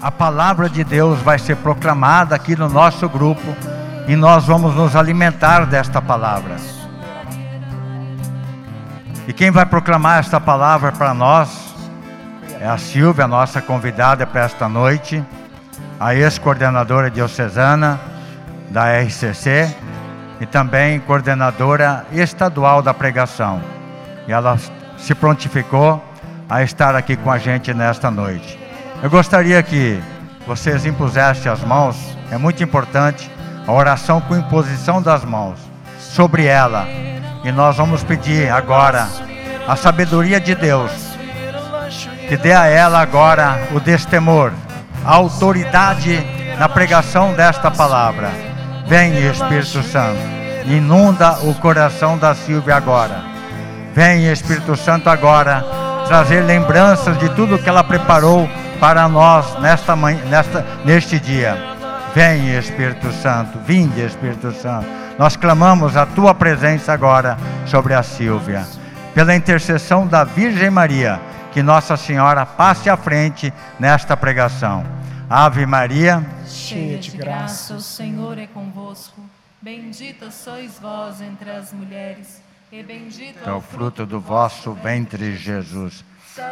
a palavra de Deus vai ser proclamada aqui no nosso grupo e nós vamos nos alimentar desta palavra. E quem vai proclamar esta palavra para nós é a Silvia, nossa convidada para esta noite, a ex-coordenadora diocesana da RCC e também coordenadora estadual da pregação. E ela se prontificou a estar aqui com a gente nesta noite. Eu gostaria que vocês impusessem as mãos, é muito importante a oração com imposição das mãos sobre ela. E nós vamos pedir agora a sabedoria de Deus, que dê a ela agora o destemor, a autoridade na pregação desta palavra. Vem, Espírito Santo, inunda o coração da Silvia agora. Vem, Espírito Santo, agora trazer lembranças de tudo que ela preparou para nós nesta manhã, nesta, neste dia. Vem, Espírito Santo, vinde, Espírito Santo. Nós clamamos a tua presença agora sobre a Silvia. Pela intercessão da Virgem Maria, que Nossa Senhora passe à frente nesta pregação. Ave Maria, cheia de graça, o Senhor é convosco. Bendita sois vós entre as mulheres e bendito é o fruto do vosso ventre, Jesus.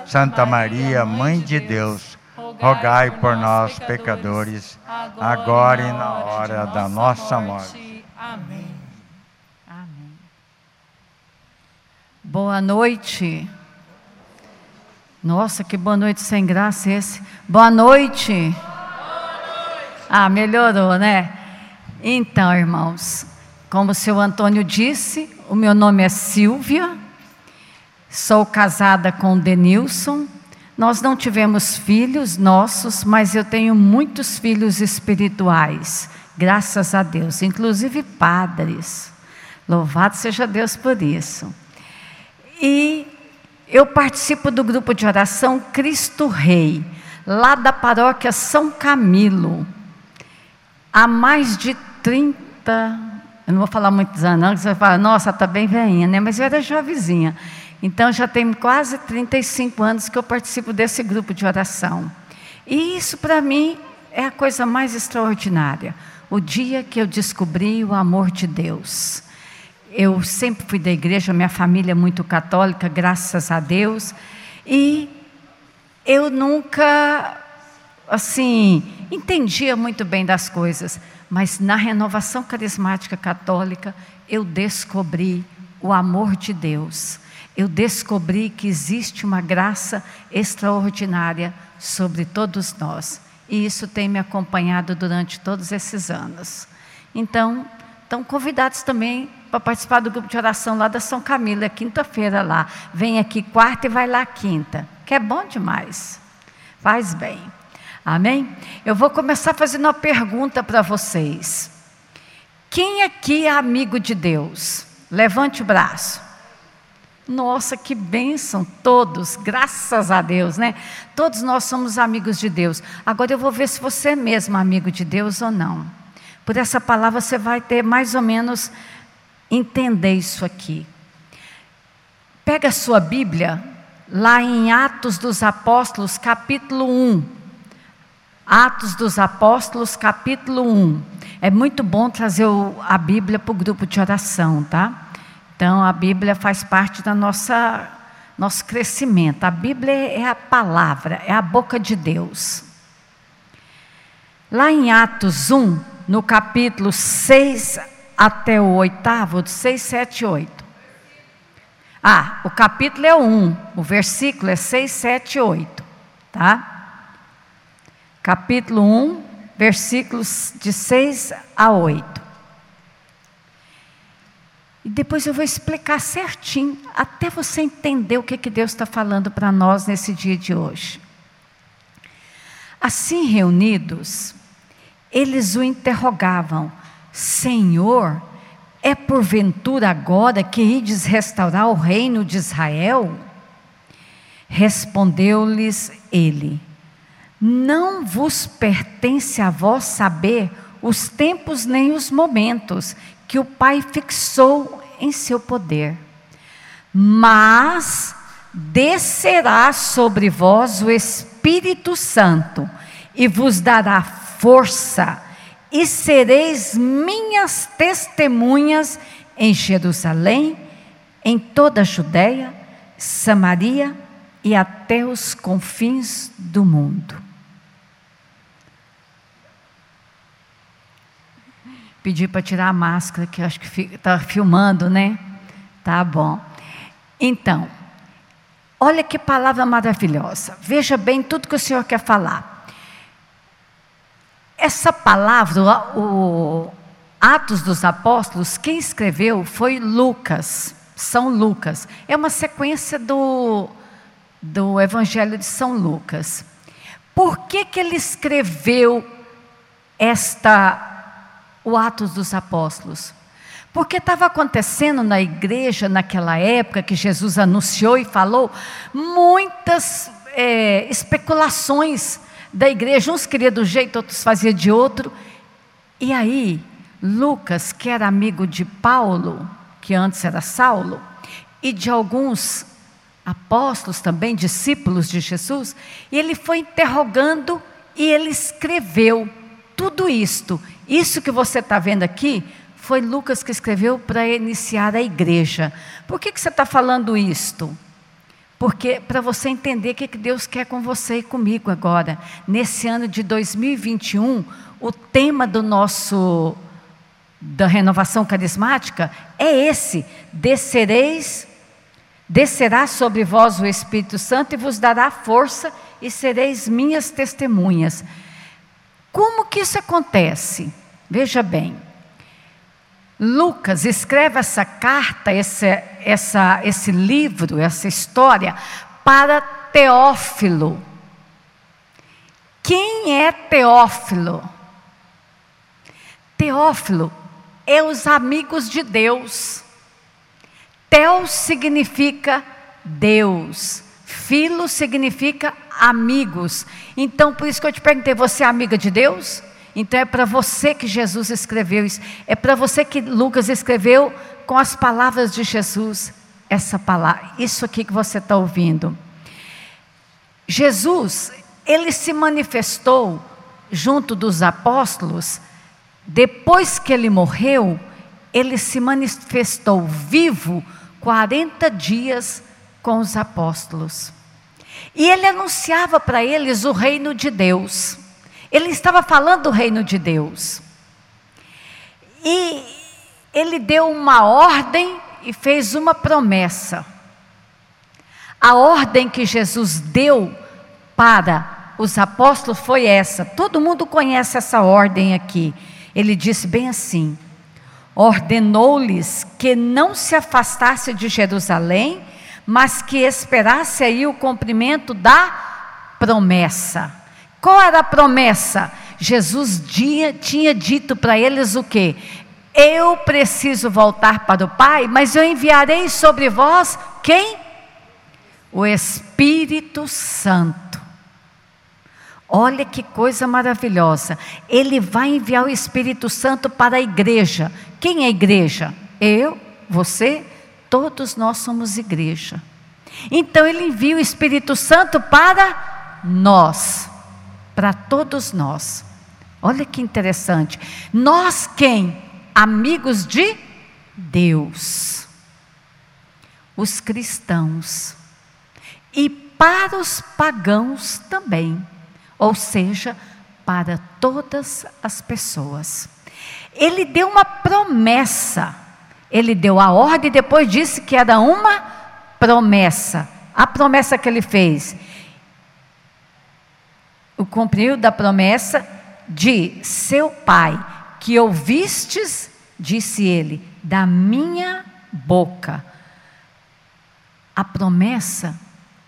Santa Maria, Mãe de Deus, rogai por nós, pecadores, agora e na hora da nossa morte. Amém. Amém. Boa noite. Nossa, que boa noite sem graça esse. Boa noite. Boa noite. Ah, melhorou, né? Então, irmãos, como o seu Antônio disse, o meu nome é Silvia, sou casada com Denilson. Nós não tivemos filhos nossos, mas eu tenho muitos filhos espirituais, graças a Deus, inclusive padres. Louvado seja Deus por isso. E eu participo do grupo de oração Cristo Rei, lá da paróquia São Camilo, há mais de 30 eu não vou falar muitos anos, não, você vai falar, nossa, está bem veinha, né? Mas eu era jovenzinha. Então já tem quase 35 anos que eu participo desse grupo de oração. E isso para mim é a coisa mais extraordinária. O dia que eu descobri o amor de Deus. Eu sempre fui da igreja, minha família é muito católica, graças a Deus. E eu nunca, assim, entendia muito bem das coisas. Mas na renovação carismática católica, eu descobri o amor de Deus. Eu descobri que existe uma graça extraordinária sobre todos nós. E isso tem me acompanhado durante todos esses anos. Então, estão convidados também para participar do grupo de oração lá da São Camilo, é quinta-feira lá. Vem aqui quarta e vai lá quinta, que é bom demais. Faz bem. Amém? Eu vou começar fazendo uma pergunta para vocês. Quem aqui é amigo de Deus? Levante o braço. Nossa, que bênção, todos, graças a Deus, né? Todos nós somos amigos de Deus. Agora eu vou ver se você é mesmo amigo de Deus ou não. Por essa palavra você vai ter mais ou menos entender isso aqui. Pega a sua Bíblia, lá em Atos dos Apóstolos, capítulo 1. Atos dos Apóstolos, capítulo 1. É muito bom trazer a Bíblia para o grupo de oração, tá? Então, a Bíblia faz parte da nossa nosso crescimento. A Bíblia é a palavra, é a boca de Deus. Lá em Atos 1, no capítulo 6 até o oitavo, 6, 7 8. Ah, o capítulo é 1, o versículo é 6, 7 8, tá? capítulo 1, versículos de 6 a 8. E depois eu vou explicar certinho, até você entender o que, que Deus está falando para nós nesse dia de hoje. Assim reunidos, eles o interrogavam: Senhor, é porventura agora que ides restaurar o reino de Israel? Respondeu-lhes ele: não vos pertence a vós saber os tempos nem os momentos que o Pai fixou em seu poder. Mas descerá sobre vós o Espírito Santo, e vos dará força, e sereis minhas testemunhas em Jerusalém, em toda a Judéia, Samaria e até os confins do mundo. Pedi para tirar a máscara, que acho que está filmando, né? Tá bom. Então, olha que palavra maravilhosa. Veja bem tudo que o Senhor quer falar. Essa palavra, o Atos dos Apóstolos, quem escreveu foi Lucas, São Lucas. É uma sequência do, do Evangelho de São Lucas. Por que, que ele escreveu esta, o Atos dos Apóstolos? Porque estava acontecendo na igreja naquela época que Jesus anunciou e falou muitas é, especulações da igreja. Uns queriam do jeito, outros faziam de outro. E aí, Lucas, que era amigo de Paulo, que antes era Saulo, e de alguns apóstolos também, discípulos de Jesus, ele foi interrogando e ele escreveu tudo isto. Isso que você está vendo aqui foi Lucas que escreveu para iniciar a igreja. Por que, que você está falando isto? Porque para você entender o que, que Deus quer com você e comigo agora. Nesse ano de 2021, o tema do nosso da renovação carismática é esse: descereis, descerá sobre vós o Espírito Santo e vos dará força e sereis minhas testemunhas. Como que isso acontece? Veja bem, Lucas escreve essa carta, esse, essa, esse livro, essa história, para Teófilo. Quem é Teófilo? Teófilo é os amigos de Deus. Tel significa Deus, filo significa amigos. Então, por isso que eu te perguntei: você é amiga de Deus? Então é para você que Jesus escreveu isso. É para você que Lucas escreveu com as palavras de Jesus essa palavra. Isso aqui que você está ouvindo. Jesus, ele se manifestou junto dos apóstolos. Depois que ele morreu, ele se manifestou vivo 40 dias com os apóstolos. E ele anunciava para eles o reino de Deus. Ele estava falando do reino de Deus. E ele deu uma ordem e fez uma promessa. A ordem que Jesus deu para os apóstolos foi essa. Todo mundo conhece essa ordem aqui. Ele disse bem assim: ordenou-lhes que não se afastasse de Jerusalém, mas que esperasse aí o cumprimento da promessa. Qual era a promessa? Jesus dia, tinha dito para eles o que? Eu preciso voltar para o Pai, mas eu enviarei sobre vós quem? O Espírito Santo. Olha que coisa maravilhosa. Ele vai enviar o Espírito Santo para a igreja. Quem é igreja? Eu, você, todos nós somos igreja. Então ele envia o Espírito Santo para nós para todos nós. Olha que interessante. Nós quem? Amigos de Deus. Os cristãos. E para os pagãos também. Ou seja, para todas as pessoas. Ele deu uma promessa. Ele deu a ordem e depois disse que era uma promessa. A promessa que ele fez: o cumprir da promessa de seu pai, que ouvistes, disse ele, da minha boca. A promessa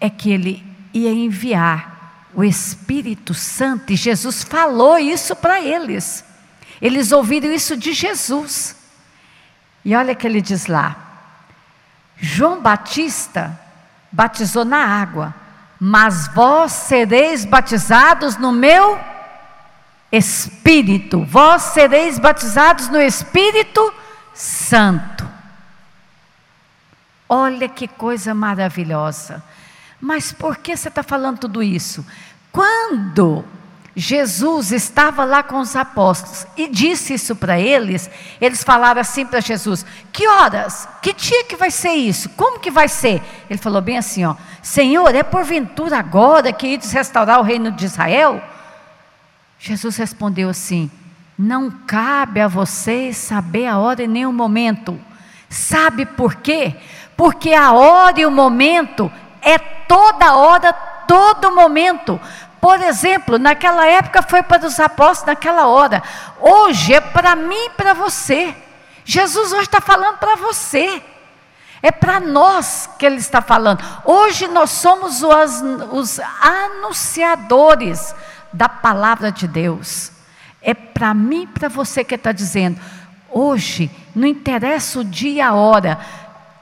é que ele ia enviar o Espírito Santo, e Jesus falou isso para eles. Eles ouviram isso de Jesus. E olha que ele diz lá: João Batista batizou na água, mas vós sereis batizados no meu Espírito, vós sereis batizados no Espírito Santo. Olha que coisa maravilhosa. Mas por que você está falando tudo isso? Quando Jesus estava lá com os apóstolos e disse isso para eles. Eles falaram assim para Jesus: Que horas? Que dia que vai ser isso? Como que vai ser? Ele falou bem assim: ó, Senhor, é porventura agora que ides restaurar o reino de Israel? Jesus respondeu assim: Não cabe a vocês saber a hora e nem o momento. Sabe por quê? Porque a hora e o momento é toda hora, todo momento. Por exemplo, naquela época foi para os apóstolos, naquela hora. Hoje é para mim e para você. Jesus hoje está falando para você. É para nós que Ele está falando. Hoje nós somos os, os anunciadores da palavra de Deus. É para mim e para você que está dizendo. Hoje, não interessa o dia e a hora,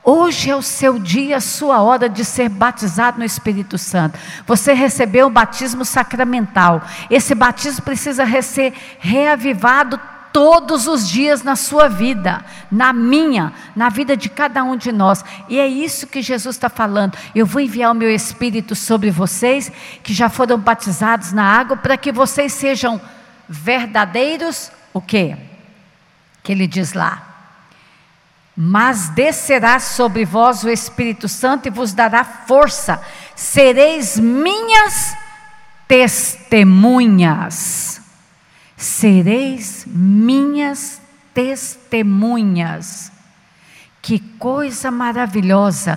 Hoje é o seu dia, a sua hora de ser batizado no Espírito Santo. Você recebeu o batismo sacramental. Esse batismo precisa ser reavivado todos os dias na sua vida, na minha, na vida de cada um de nós. E é isso que Jesus está falando. Eu vou enviar o meu Espírito sobre vocês, que já foram batizados na água, para que vocês sejam verdadeiros, o quê? Que ele diz lá mas descerá sobre vós o Espírito Santo e vos dará força, sereis minhas testemunhas. Sereis minhas testemunhas. Que coisa maravilhosa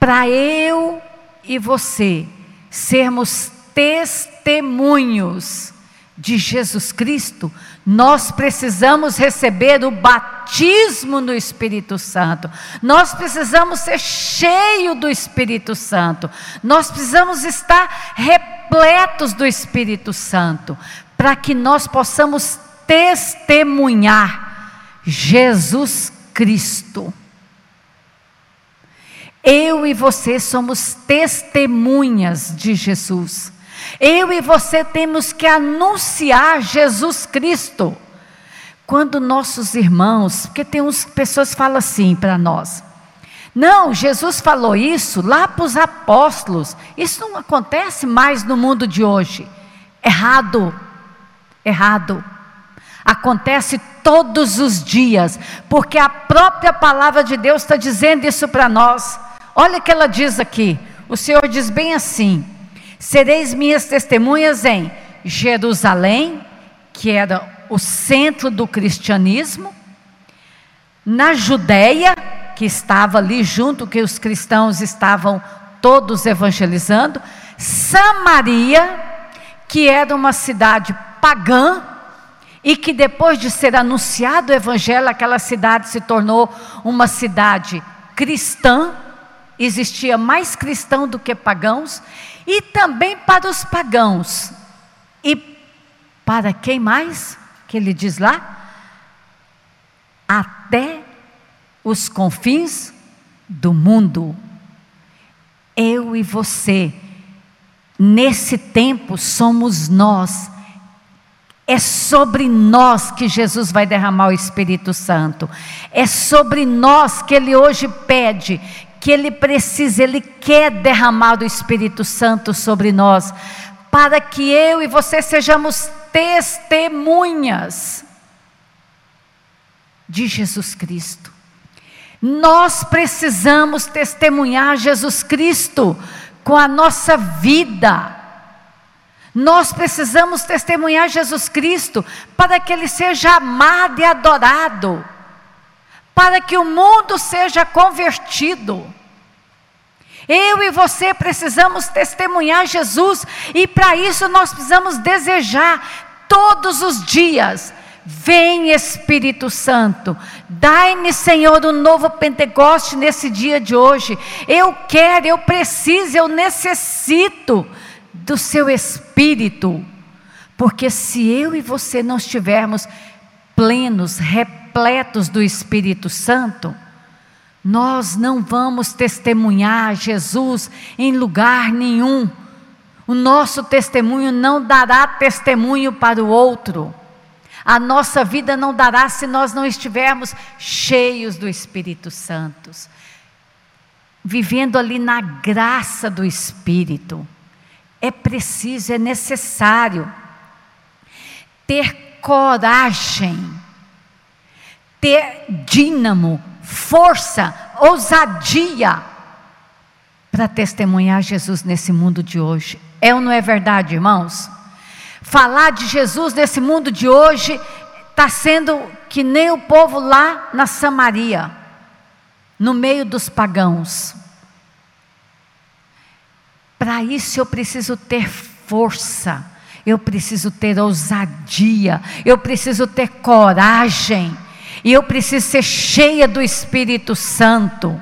para eu e você sermos testemunhos de Jesus Cristo, nós precisamos receber o batismo no Espírito Santo. Nós precisamos ser cheio do Espírito Santo. Nós precisamos estar repletos do Espírito Santo para que nós possamos testemunhar Jesus Cristo. Eu e você somos testemunhas de Jesus. Eu e você temos que anunciar Jesus Cristo. Quando nossos irmãos, porque tem uns pessoas que falam assim para nós. Não, Jesus falou isso lá para os apóstolos. Isso não acontece mais no mundo de hoje. Errado. Errado. Acontece todos os dias, porque a própria palavra de Deus está dizendo isso para nós. Olha o que ela diz aqui. O Senhor diz bem assim: Sereis minhas testemunhas em Jerusalém, que era o centro do cristianismo, na Judéia, que estava ali junto, que os cristãos estavam todos evangelizando, Samaria, que era uma cidade pagã, e que depois de ser anunciado o evangelho, aquela cidade se tornou uma cidade cristã, existia mais cristão do que pagãos, e também para os pagãos. E para quem mais? Que ele diz lá? Até os confins do mundo. Eu e você, nesse tempo, somos nós. É sobre nós que Jesus vai derramar o Espírito Santo. É sobre nós que Ele hoje pede que Ele precisa, Ele quer derramar do Espírito Santo sobre nós, para que eu e você sejamos testemunhas de Jesus Cristo. Nós precisamos testemunhar Jesus Cristo com a nossa vida. Nós precisamos testemunhar Jesus Cristo para que Ele seja amado e adorado para que o mundo seja convertido. Eu e você precisamos testemunhar Jesus, e para isso nós precisamos desejar todos os dias. Vem Espírito Santo, dai-me, Senhor, um novo Pentecoste nesse dia de hoje. Eu quero, eu preciso, eu necessito do Seu Espírito, porque se eu e você não estivermos plenos, repletos, repletos do Espírito Santo, nós não vamos testemunhar Jesus em lugar nenhum. O nosso testemunho não dará testemunho para o outro. A nossa vida não dará se nós não estivermos cheios do Espírito Santo, vivendo ali na graça do Espírito. É preciso, é necessário ter coragem, ter dínamo, força, ousadia para testemunhar Jesus nesse mundo de hoje. É ou não é verdade, irmãos? Falar de Jesus nesse mundo de hoje está sendo que nem o povo lá na Samaria, no meio dos pagãos. Para isso eu preciso ter força, eu preciso ter ousadia, eu preciso ter coragem, e eu preciso ser cheia do Espírito Santo.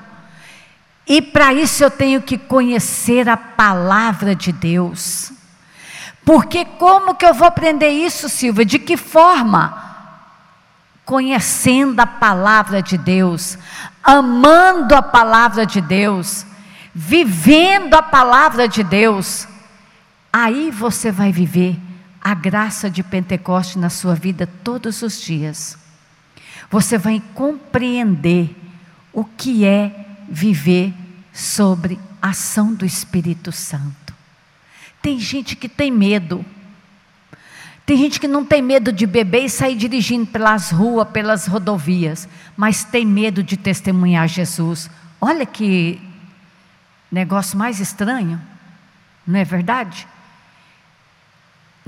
E para isso eu tenho que conhecer a palavra de Deus. Porque como que eu vou aprender isso, Silvia? De que forma? Conhecendo a palavra de Deus, amando a palavra de Deus, vivendo a palavra de Deus. Aí você vai viver a graça de Pentecoste na sua vida todos os dias. Você vai compreender o que é viver sobre a ação do Espírito Santo. Tem gente que tem medo. Tem gente que não tem medo de beber e sair dirigindo pelas ruas, pelas rodovias, mas tem medo de testemunhar Jesus. Olha que negócio mais estranho, não é verdade?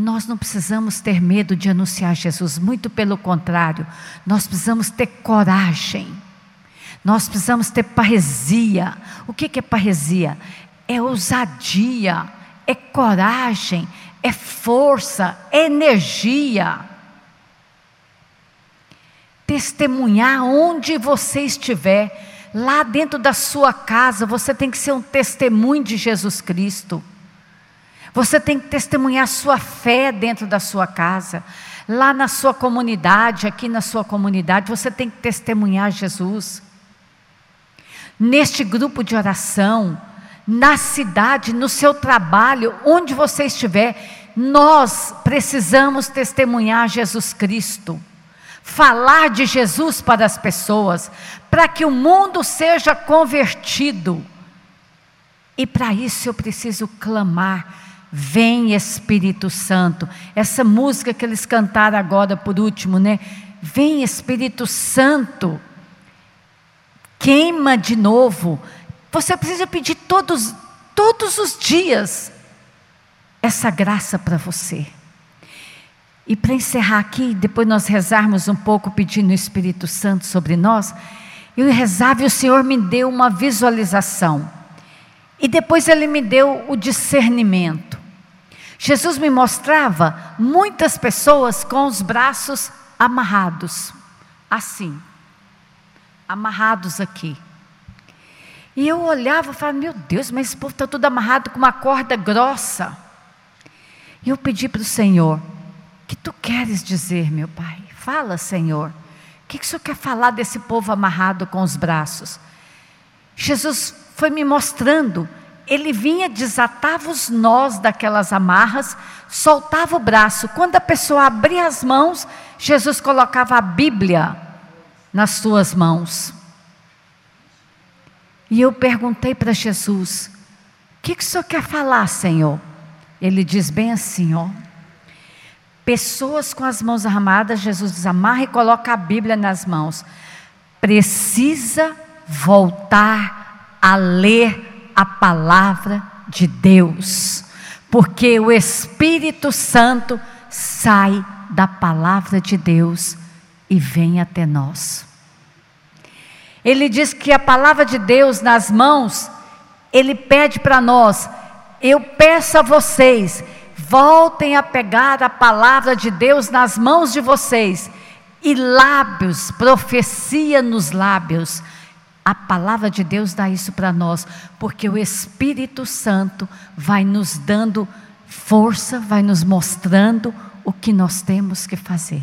Nós não precisamos ter medo de anunciar Jesus, muito pelo contrário, nós precisamos ter coragem, nós precisamos ter parresia. O que é parresia? É ousadia, é coragem, é força, é energia. Testemunhar onde você estiver, lá dentro da sua casa, você tem que ser um testemunho de Jesus Cristo. Você tem que testemunhar sua fé dentro da sua casa. Lá na sua comunidade, aqui na sua comunidade, você tem que testemunhar Jesus. Neste grupo de oração, na cidade, no seu trabalho, onde você estiver, nós precisamos testemunhar Jesus Cristo. Falar de Jesus para as pessoas, para que o mundo seja convertido. E para isso eu preciso clamar Vem Espírito Santo. Essa música que eles cantaram agora por último, né? Vem Espírito Santo. Queima de novo. Você precisa pedir todos, todos os dias essa graça para você. E para encerrar aqui, depois nós rezarmos um pouco pedindo o Espírito Santo sobre nós, eu rezava e o Senhor me deu uma visualização. E depois ele me deu o discernimento. Jesus me mostrava muitas pessoas com os braços amarrados, assim, amarrados aqui. E eu olhava e falava: Meu Deus, mas esse povo está tudo amarrado com uma corda grossa. E eu pedi para o Senhor: que tu queres dizer, meu Pai? Fala, Senhor. O que, que o Senhor quer falar desse povo amarrado com os braços? Jesus foi me mostrando ele vinha, desatava os nós daquelas amarras, soltava o braço. Quando a pessoa abria as mãos, Jesus colocava a Bíblia nas suas mãos. E eu perguntei para Jesus: O que, que o senhor quer falar, Senhor? Ele diz bem assim: ó. Pessoas com as mãos armadas, Jesus desamarra e coloca a Bíblia nas mãos. Precisa voltar a ler a palavra de Deus, porque o Espírito Santo sai da palavra de Deus e vem até nós. Ele diz que a palavra de Deus nas mãos, ele pede para nós, eu peço a vocês, voltem a pegar a palavra de Deus nas mãos de vocês, e lábios, profecia nos lábios, a palavra de Deus dá isso para nós, porque o Espírito Santo vai nos dando força, vai nos mostrando o que nós temos que fazer.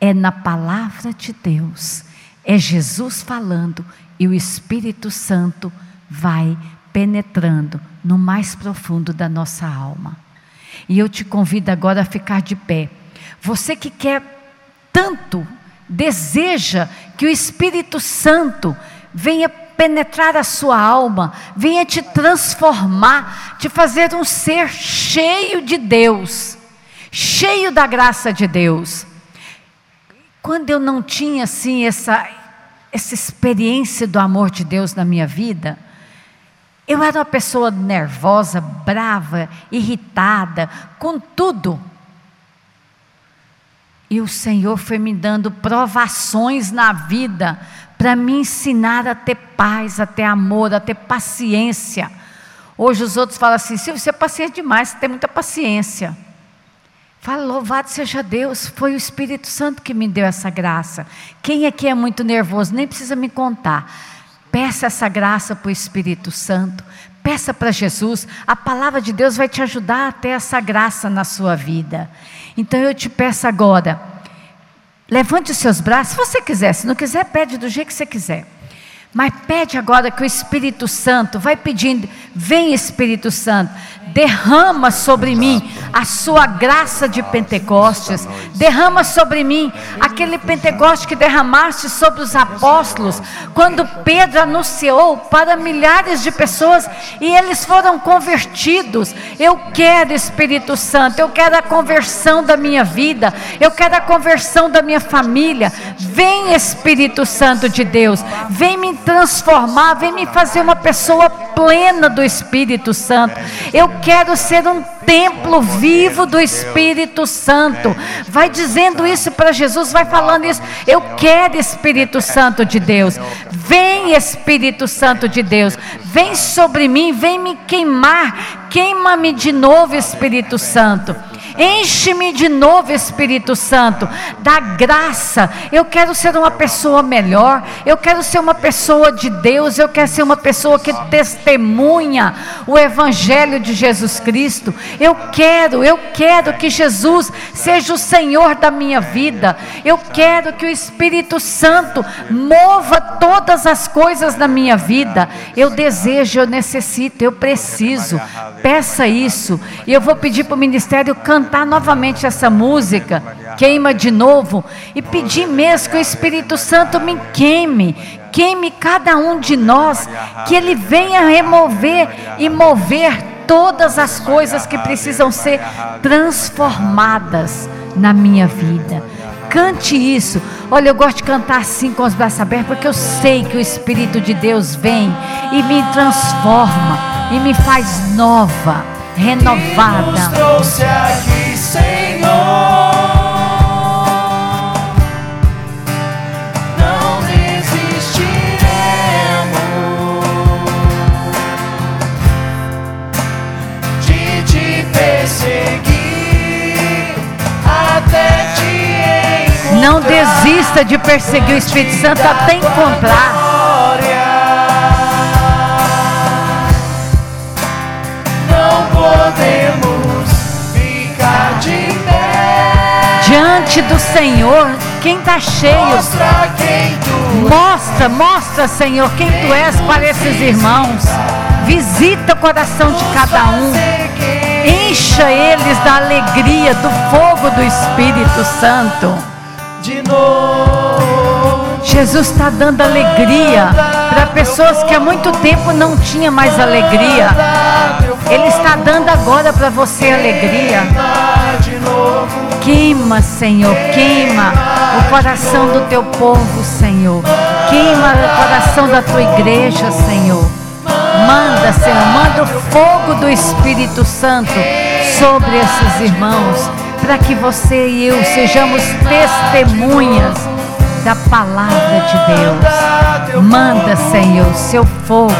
É na palavra de Deus, é Jesus falando e o Espírito Santo vai penetrando no mais profundo da nossa alma. E eu te convido agora a ficar de pé. Você que quer tanto deseja que o Espírito Santo venha penetrar a sua alma, venha te transformar, te fazer um ser cheio de Deus, cheio da graça de Deus. Quando eu não tinha assim essa essa experiência do amor de Deus na minha vida, eu era uma pessoa nervosa, brava, irritada, com tudo. E o Senhor foi me dando provações na vida para me ensinar a ter paz, a ter amor, a ter paciência. Hoje os outros falam assim: Silvio, você é paciente demais, você tem muita paciência. Fala, louvado seja Deus, foi o Espírito Santo que me deu essa graça. Quem aqui é muito nervoso, nem precisa me contar. Peça essa graça para o Espírito Santo, peça para Jesus, a palavra de Deus vai te ajudar a ter essa graça na sua vida. Então eu te peço agora, levante os seus braços, se você quiser, se não quiser, pede do jeito que você quiser. Mas pede agora que o Espírito Santo, vai pedindo, vem Espírito Santo, derrama sobre mim a sua graça de Pentecostes, derrama sobre mim aquele Pentecoste que derramaste sobre os apóstolos, quando Pedro anunciou para milhares de pessoas e eles foram convertidos. Eu quero Espírito Santo, eu quero a conversão da minha vida, eu quero a conversão da minha família. Vem Espírito Santo de Deus, vem me transformar, vem me fazer uma pessoa plena do Espírito Santo. Eu quero ser um templo vivo do Espírito Santo. Vai dizendo isso para Jesus, vai falando isso. Eu quero Espírito Santo de Deus. Vem Espírito Santo de Deus. Vem sobre mim, vem me queimar. Queima-me de novo, Espírito Santo. Enche-me de novo, Espírito Santo, da graça. Eu quero ser uma pessoa melhor. Eu quero ser uma pessoa de Deus. Eu quero ser uma pessoa que testemunha o Evangelho de Jesus Cristo. Eu quero, eu quero que Jesus seja o Senhor da minha vida. Eu quero que o Espírito Santo mova todas as coisas na minha vida. Eu desejo, eu necessito, eu preciso. Peça isso. E eu vou pedir para o ministério cantar cantar novamente essa música, queima de novo, e pedir mesmo que o Espírito Santo me queime, queime cada um de nós, que ele venha remover e mover todas as coisas que precisam ser transformadas na minha vida. Cante isso. Olha, eu gosto de cantar assim com os braços abertos, porque eu sei que o Espírito de Deus vem e me transforma e me faz nova renovada. trouxe aqui, Senhor. Não desistiremos de te perseguir até te encontrar. Não desista de perseguir o Espírito Santo até encontrar. Diante do Senhor, quem está cheio, Mostra quem tu mostra, mostra, Senhor, quem tu és para esses irmãos. Visita o coração de cada um. Encha eles da alegria, do fogo do Espírito Santo. de novo. Jesus está dando alegria para pessoas que há muito tempo não tinham mais alegria. Ele está dando agora para você alegria. Queima, Senhor, queima o coração do teu povo, Senhor. Queima o coração da tua igreja, Senhor. Manda, Senhor, manda o fogo do Espírito Santo sobre esses irmãos, para que você e eu sejamos testemunhas da palavra de Deus. Manda, Senhor, seu fogo,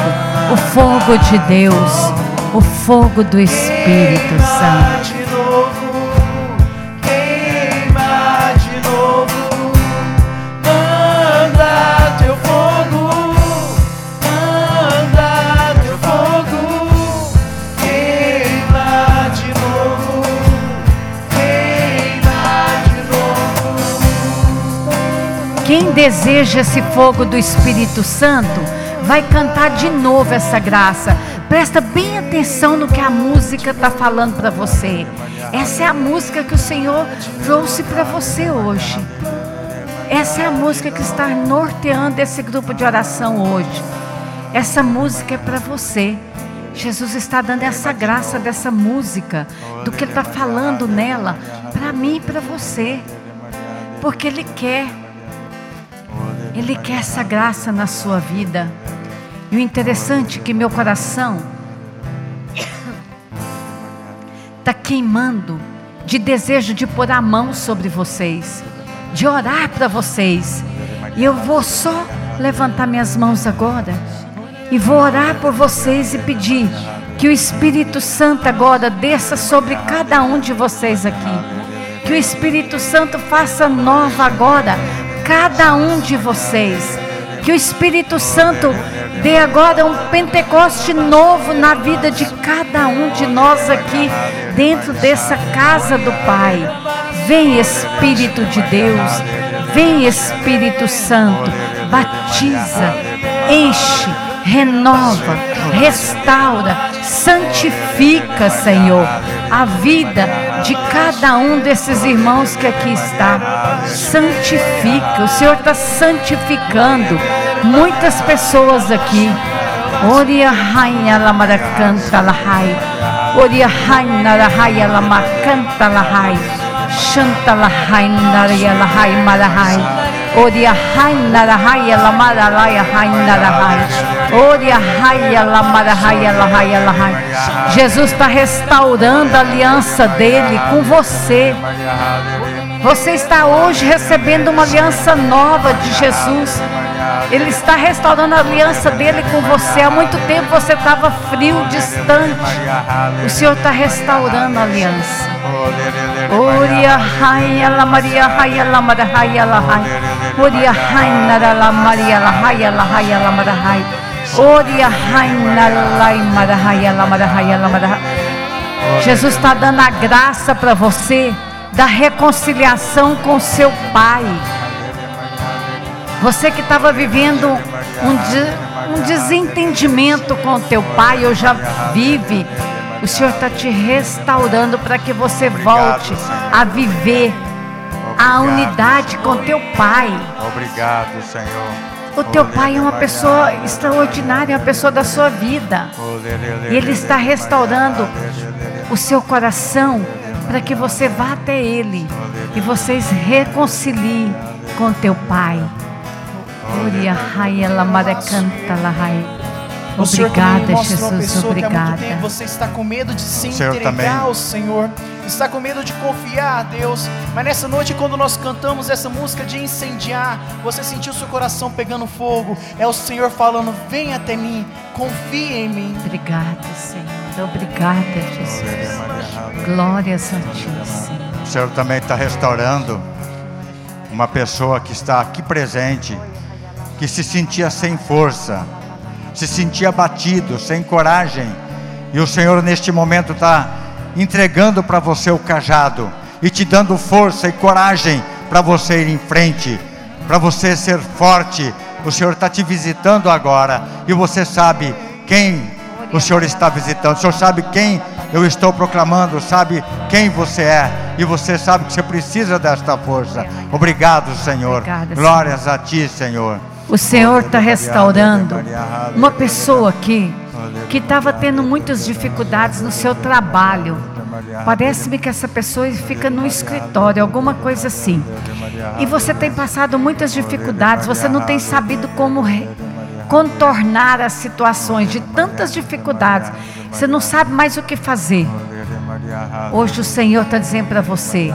o fogo de Deus, o fogo do Espírito Santo. Deseja esse fogo do Espírito Santo, vai cantar de novo essa graça. Presta bem atenção no que a música está falando para você. Essa é a música que o Senhor trouxe para você hoje. Essa é a música que está norteando esse grupo de oração hoje. Essa música é para você. Jesus está dando essa graça dessa música, do que Ele está falando nela, para mim e para você, porque Ele quer, Ele quer essa graça na sua vida. E o interessante é que meu coração está queimando de desejo de pôr a mão sobre vocês, de orar para vocês. E eu vou só levantar minhas mãos agora e vou orar por vocês e pedir que o Espírito Santo agora desça sobre cada um de vocês aqui. Que o Espírito Santo faça nova agora cada um de vocês. Que o Espírito Santo dê agora um Pentecoste novo na vida de cada um de nós aqui dentro dessa casa do Pai. Vem Espírito de Deus, vem Espírito Santo, batiza, enche, renova, restaura, santifica, Senhor, a vida de cada um desses irmãos que aqui está. Santifica, o Senhor está santificando muitas pessoas aqui. Oria rainha lamaracanta lahai. Oria rainha lahai lamaracanta lahai. Shanta lahai naria lahai marahai. Oria rainha lahai lamaralaya rainha lahai. Oria raia lamarahai lahai lahai. Jesus está restaurando a aliança dele com você. Você está hoje recebendo uma aliança nova de Jesus. Ele está restaurando a aliança dele com você. Há muito tempo você estava frio, distante. O Senhor está restaurando a aliança. Oria Maria. Oria la Maria. Oria la Jesus está dando a graça para você da reconciliação com seu Pai. Você que estava vivendo um, de, um desentendimento com o teu pai, ou já vive, o Senhor está te restaurando para que você volte a viver a unidade com teu pai. Obrigado, Senhor. O teu pai é uma pessoa extraordinária, é uma pessoa da sua vida. E ele está restaurando o seu coração para que você vá até ele e vocês reconciliem com teu pai. O Senhor Obrigada, mostra uma Jesus, pessoa que há muito obrigada. tempo você está com medo de se O Senhor entregar também. ao Senhor, está com medo de confiar a Deus, mas nessa noite quando nós cantamos essa música de incendiar, você sentiu seu coração pegando fogo, é o Senhor falando: "Vem até mim, confia em mim". Obrigada, Senhor. Obrigada, Jesus. Glórias a ti, Senhor. O Senhor também está restaurando uma pessoa que está aqui presente, que se sentia sem força, se sentia abatido, sem coragem. E o Senhor, neste momento, está entregando para você o cajado e te dando força e coragem para você ir em frente, para você ser forte. O Senhor está te visitando agora e você sabe quem o Senhor está visitando, o Senhor sabe quem eu estou proclamando, sabe quem você é e você sabe que você precisa desta força. Obrigado, Senhor. Obrigada, Glórias a Ti, Senhor. O Senhor está restaurando uma pessoa aqui que estava tendo muitas dificuldades no seu trabalho. Parece-me que essa pessoa fica no escritório, alguma coisa assim. E você tem passado muitas dificuldades, você não tem sabido como contornar as situações de tantas dificuldades. Você não sabe mais o que fazer. Hoje o Senhor está dizendo para você: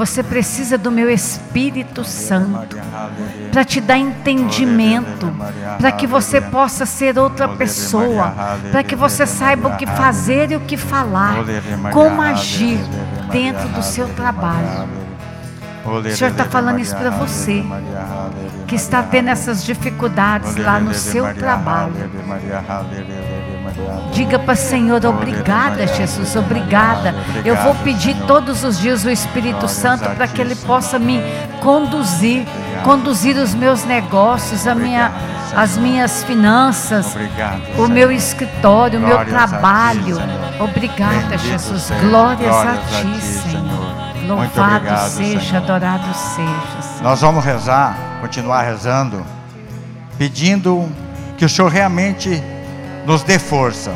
você precisa do meu Espírito Santo para te dar entendimento, para que você possa ser outra pessoa, para que você saiba o que fazer e o que falar, como agir dentro do seu trabalho. O Senhor está falando isso para você, Que está tendo essas dificuldades lá no seu trabalho. Diga para o Senhor, obrigada, Jesus, obrigada. Eu vou pedir todos os dias o Espírito Santo para que Ele possa me conduzir, conduzir os meus negócios, a minha, as minhas finanças, o meu escritório, o meu trabalho. Obrigada, Jesus. Glórias a ti, Senhor. Louvado obrigado, seja, Senhor. adorado seja. Senhor. Nós vamos rezar, continuar rezando, pedindo que o Senhor realmente nos dê força.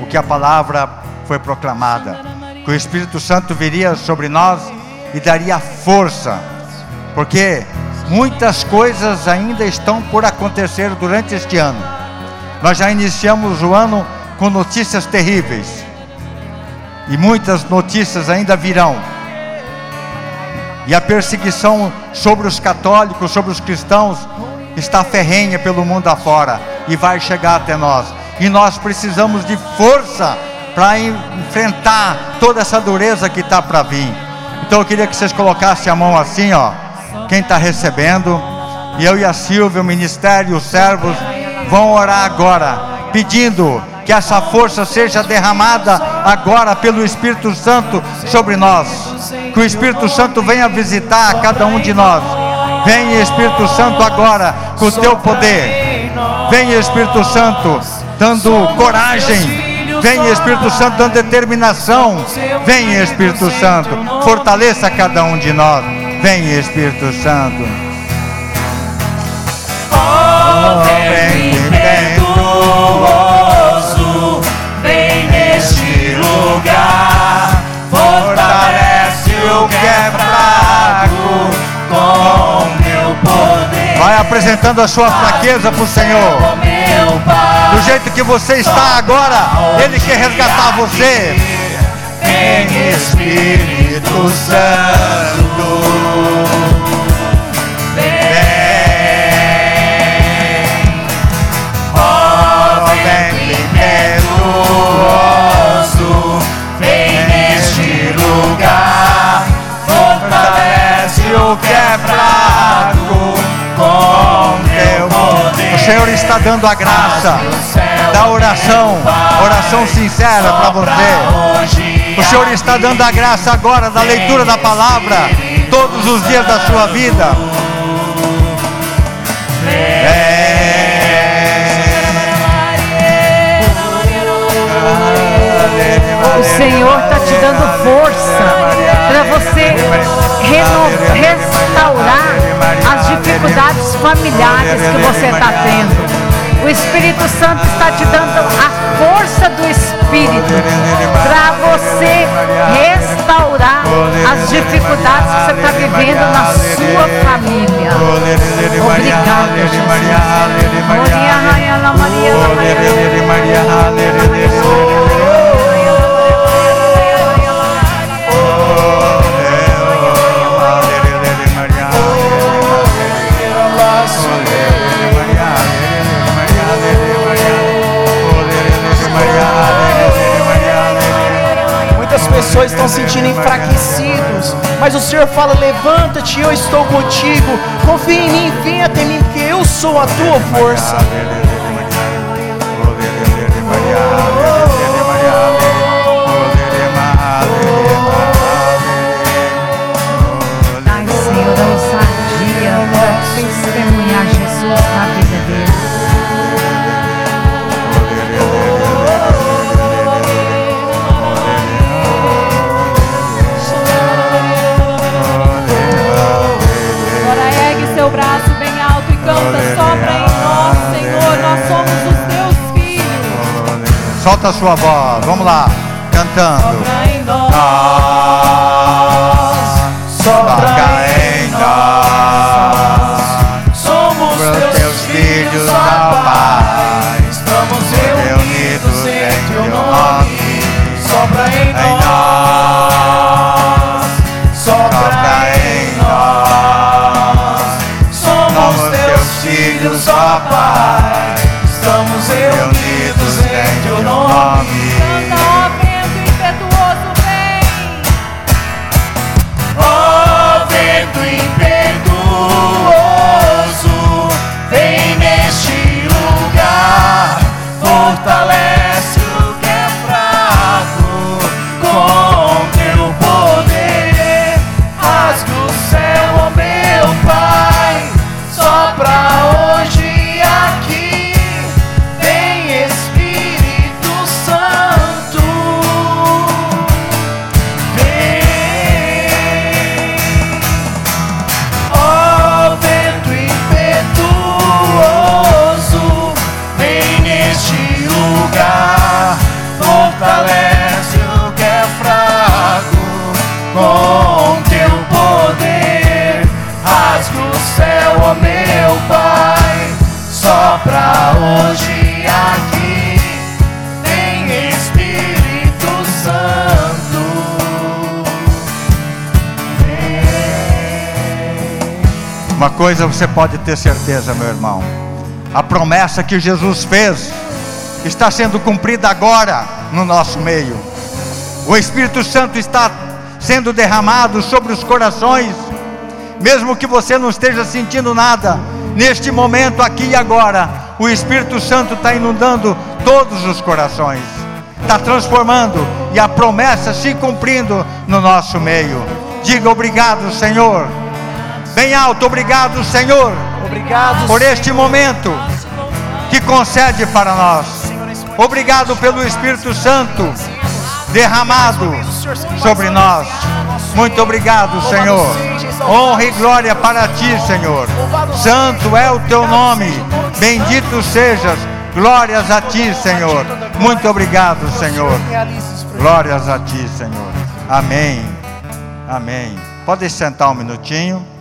O que a palavra foi proclamada, que o Espírito Santo viria sobre nós e daria força, porque muitas coisas ainda estão por acontecer durante este ano. Nós já iniciamos o ano com notícias terríveis e muitas notícias ainda virão. E a perseguição sobre os católicos, sobre os cristãos, está ferrenha pelo mundo afora e vai chegar até nós. E nós precisamos de força para enfrentar toda essa dureza que está para vir. Então eu queria que vocês colocassem a mão assim, ó. Quem está recebendo. E eu e a Silvia, o ministério, os servos, vão orar agora, pedindo que essa força seja derramada agora pelo Espírito Santo sobre nós. Que o Espírito Santo venha visitar cada um de nós. Vem Espírito Santo agora com o teu poder. Vem Espírito Santo dando coragem. Vem Espírito Santo dando determinação. Vem Espírito Santo, fortaleça cada um de nós. Vem Espírito Santo. Oh, vem impetuoso, vem neste lugar, fortalece o que é fraco com meu poder. Vai apresentando a sua fraqueza para o Senhor. Do jeito que você está agora, Ele quer resgatar você. vem Espírito Santo. Vem. Impetuoso, vem neste lugar, fortalece o que é fraco com teu O. Senhor está dando a graça da oração, oração sincera para você. O Senhor está dando a graça agora da leitura da palavra todos os dias da sua vida. O Senhor está te dando força para você reno- restaurar as dificuldades familiares que você está tendo. O Espírito Santo está te dando a força do Espírito para você restaurar as dificuldades que você está vivendo na sua família. Obrigada, Jesus. Sou a sua voz, vamos lá, cantando. Sopra em nós. Toca em nós, Somos Os teus filhos, ó Pai, Estamos reunidos em teu nome. Sopra em Em nós, toca em nós. Somos teus filhos, ó Pai. Coisa você pode ter certeza, meu irmão: a promessa que Jesus fez está sendo cumprida agora no nosso meio. O Espírito Santo está sendo derramado sobre os corações, mesmo que você não esteja sentindo nada, neste momento, aqui e agora, o Espírito Santo está inundando todos os corações, está transformando e a promessa se cumprindo no nosso meio. Diga obrigado, Senhor. Bem alto, obrigado, Senhor, Obrigado, por este momento que concede para nós. Obrigado pelo Espírito Santo derramado sobre nós. Muito obrigado, Senhor. Honra e glória para ti, Senhor. Santo é o teu nome. Bendito sejas. Glórias a ti, Senhor. Muito obrigado, Senhor. Glórias a ti, Senhor. Amém. Amém. Pode sentar um minutinho.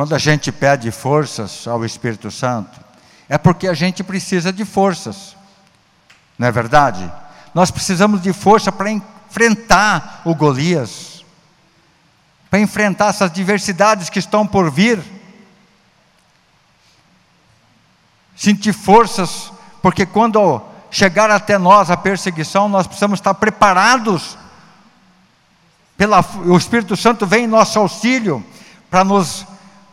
Quando a gente pede forças ao Espírito Santo, é porque a gente precisa de forças. Não é verdade? Nós precisamos de força para enfrentar o Golias, para enfrentar essas diversidades que estão por vir. Sentir forças, porque quando chegar até nós a perseguição, nós precisamos estar preparados. Pela, o Espírito Santo vem em nosso auxílio para nos,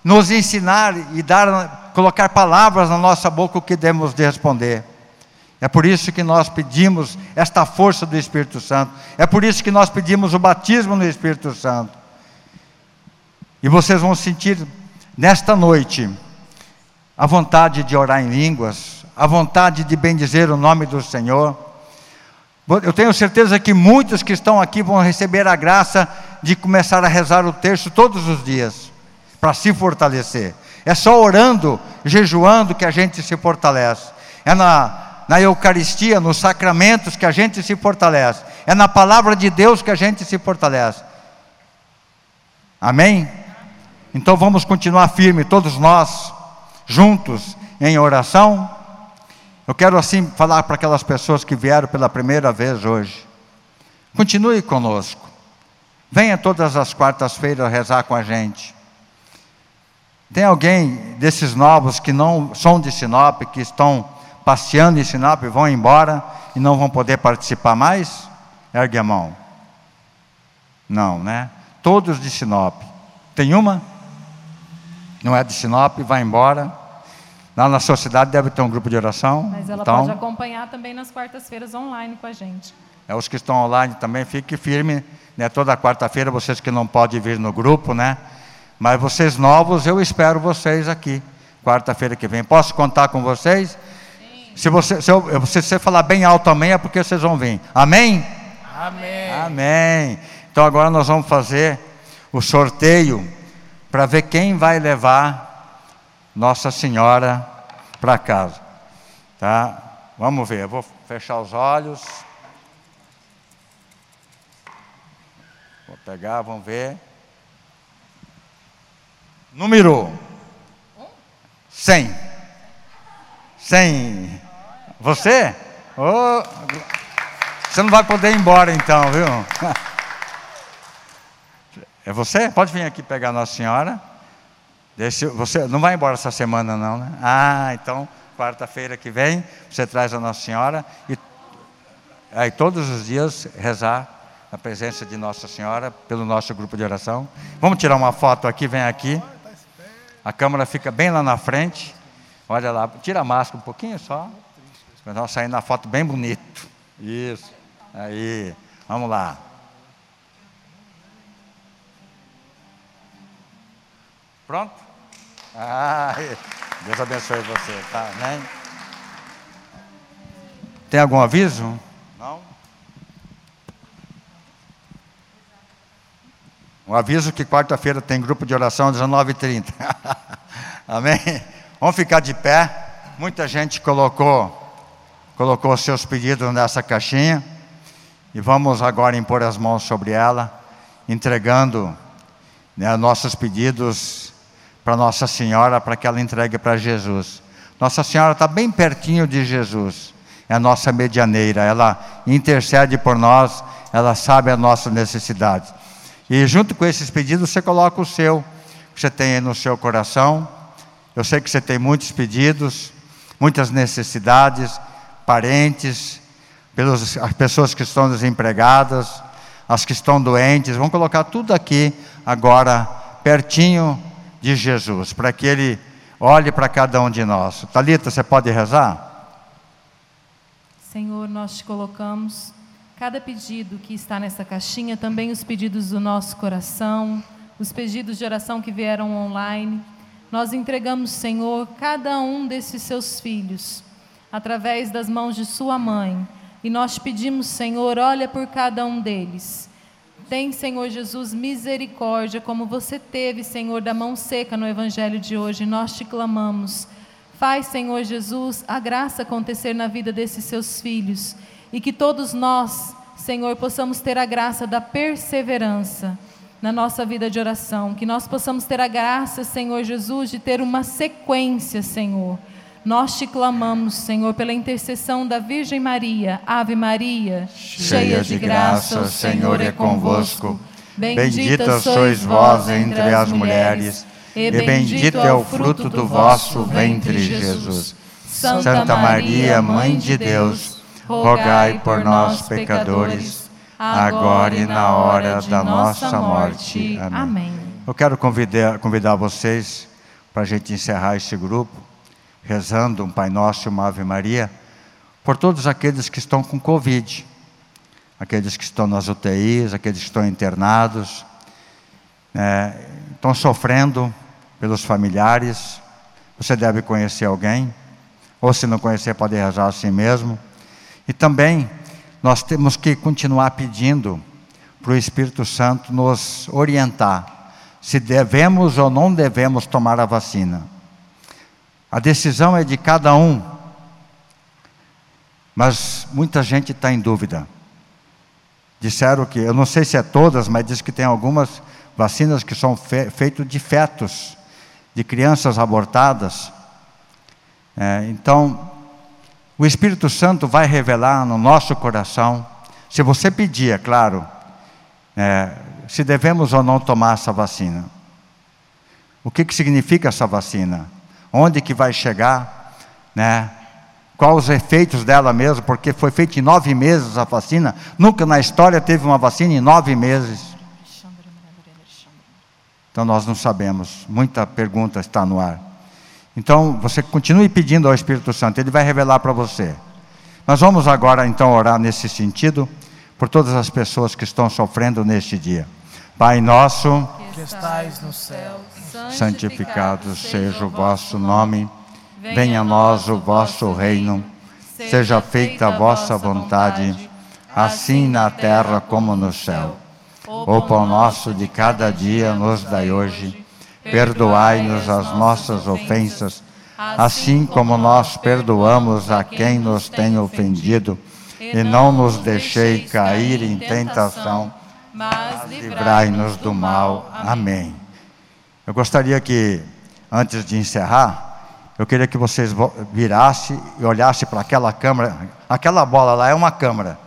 nos ensinar e dar, colocar palavras na nossa boca o que devemos de responder. É por isso que nós pedimos esta força do Espírito Santo. É por isso que nós pedimos o batismo no Espírito Santo. E vocês vão sentir nesta noite a vontade de orar em línguas, a vontade de bendizer o nome do Senhor. Eu tenho certeza que muitos que estão aqui vão receber a graça de começar a rezar o terço todos os dias, para se fortalecer. É só orando, jejuando que a gente se fortalece. É na, na Eucaristia, nos sacramentos que a gente se fortalece. É na palavra de Deus que a gente se fortalece. Amém? Então vamos continuar firme, todos nós, juntos, em oração. Eu quero assim falar para aquelas pessoas que vieram pela primeira vez hoje. Continue conosco. Venha todas as quartas-feiras rezar com a gente. Tem alguém desses novos que não são de Sinop, que estão passeando em Sinop, vão embora e não vão poder participar mais? Ergue a mão. Não, né? Todos de Sinop. Tem uma? Não é de Sinop, vai embora. Lá na sua cidade deve ter um grupo de oração. Mas ela então, pode acompanhar também nas quartas-feiras online com a gente. É, os que estão online também, fique firme. Né? Toda quarta-feira, vocês que não podem vir no grupo, né? Mas vocês novos, eu espero vocês aqui. Quarta-feira que vem. Posso contar com vocês? Sim. Se você, se, eu, se você falar bem alto também, é porque vocês vão vir. Amém? Amém. Amém. Então agora nós vamos fazer o sorteio para ver quem vai levar Nossa Senhora para casa. Tá? Vamos ver, eu vou fechar os olhos. Vou pegar, vamos ver. Número 100. 100. Você? Oh, você não vai poder ir embora então, viu? É você? Pode vir aqui pegar Nossa Senhora. Deixa, você não vai embora essa semana não, né? Ah, então quarta-feira que vem você traz a Nossa Senhora e aí todos os dias rezar na presença de Nossa Senhora pelo nosso grupo de oração. Vamos tirar uma foto aqui, vem aqui. A câmera fica bem lá na frente. Olha lá, tira a máscara um pouquinho só. Para nós sair na foto bem bonito. Isso. Aí, vamos lá. Pronto? Deus abençoe você, tá? Né? Tem algum aviso? Não? Um aviso que quarta-feira tem grupo de oração às 19h30. Amém? Vamos ficar de pé. Muita gente colocou colocou seus pedidos nessa caixinha. E vamos agora impor as mãos sobre ela, entregando né, nossos pedidos para Nossa Senhora, para que ela entregue para Jesus. Nossa Senhora está bem pertinho de Jesus, é a nossa medianeira, ela intercede por nós, ela sabe as nossas necessidades. E junto com esses pedidos, você coloca o seu, que você tem no seu coração. Eu sei que você tem muitos pedidos, muitas necessidades, parentes, pelas as pessoas que estão desempregadas, as que estão doentes. Vamos colocar tudo aqui agora, pertinho de Jesus, para que Ele olhe para cada um de nós. Talita, você pode rezar? Senhor, nós te colocamos cada pedido que está nessa caixinha, também os pedidos do nosso coração, os pedidos de oração que vieram online. Nós entregamos, Senhor, cada um desses seus filhos, através das mãos de Sua mãe. E nós te pedimos, Senhor, olha por cada um deles. Tem, Senhor Jesus, misericórdia, como você teve, Senhor, da mão seca no Evangelho de hoje. Nós te clamamos. Faz, Senhor Jesus, a graça acontecer na vida desses seus filhos. E que todos nós, Senhor, possamos ter a graça da perseverança na nossa vida de oração. Que nós possamos ter a graça, Senhor Jesus, de ter uma sequência, Senhor nós te clamamos, Senhor, pela intercessão da Virgem Maria. Ave Maria, cheia de graça, o Senhor é convosco. Bendita sois vós entre as mulheres, e bendito é o fruto do vosso ventre, Jesus. Santa Maria, Mãe de Deus, rogai por nós, pecadores, agora e na hora da nossa morte. Amém. Eu quero convidar, convidar vocês para a gente encerrar este grupo rezando um Pai Nosso e uma Ave Maria, por todos aqueles que estão com Covid, aqueles que estão nas UTIs, aqueles que estão internados, né, estão sofrendo pelos familiares. Você deve conhecer alguém, ou se não conhecer, pode rezar assim mesmo. E também nós temos que continuar pedindo para o Espírito Santo nos orientar se devemos ou não devemos tomar a vacina. A decisão é de cada um. Mas muita gente está em dúvida. Disseram que, eu não sei se é todas, mas diz que tem algumas vacinas que são fe feitas de fetos, de crianças abortadas. É, então, o Espírito Santo vai revelar no nosso coração, se você pedir, é claro, é, se devemos ou não tomar essa vacina. O que, que significa essa vacina? onde que vai chegar, né? Quais os efeitos dela mesmo, porque foi feita em nove meses a vacina. Nunca na história teve uma vacina em nove meses. Então nós não sabemos. Muita pergunta está no ar. Então você continue pedindo ao Espírito Santo, ele vai revelar para você. Nós vamos agora então orar nesse sentido por todas as pessoas que estão sofrendo neste dia. Pai nosso, que estais no céu, santificado seja o vosso nome, venha a nós o vosso reino, seja feita a vossa vontade, assim na terra como no céu. O pão nosso de cada dia nos dai hoje, perdoai-nos as nossas ofensas, assim como nós perdoamos a quem nos tem ofendido, e não nos deixei cair em tentação, mas livrai-nos do mal. Amém. Eu gostaria que, antes de encerrar, eu queria que vocês virassem e olhassem para aquela câmera. Aquela bola lá é uma câmera,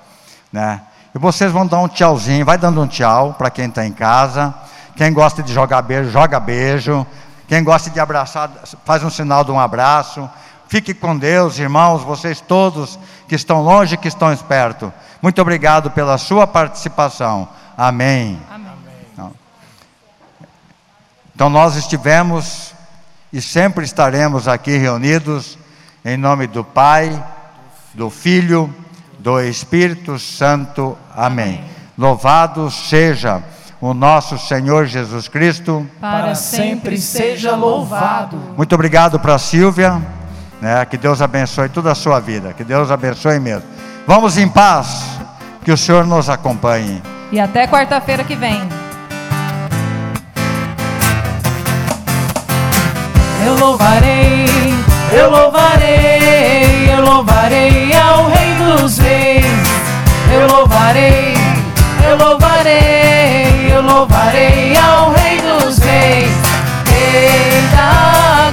né? E vocês vão dar um tchauzinho, vai dando um tchau para quem está em casa. Quem gosta de jogar beijo, joga beijo. Quem gosta de abraçar, faz um sinal de um abraço. Fique com Deus, irmãos, vocês todos que estão longe, que estão espertos. Muito obrigado pela sua participação. Amém. Amém. Então nós estivemos e sempre estaremos aqui reunidos em nome do Pai, do Filho, do Espírito Santo. Amém. Louvado seja o nosso Senhor Jesus Cristo. Para sempre seja louvado. Muito obrigado para a Silvia. Né? Que Deus abençoe toda a sua vida. Que Deus abençoe mesmo. Vamos em paz. Que o Senhor nos acompanhe. E até quarta-feira que vem. eu louvarei, Eu louvarei, eu louvarei ao Rei dos Reis. Eu louvarei, eu louvarei, eu louvarei ao Rei dos Reis, Rei da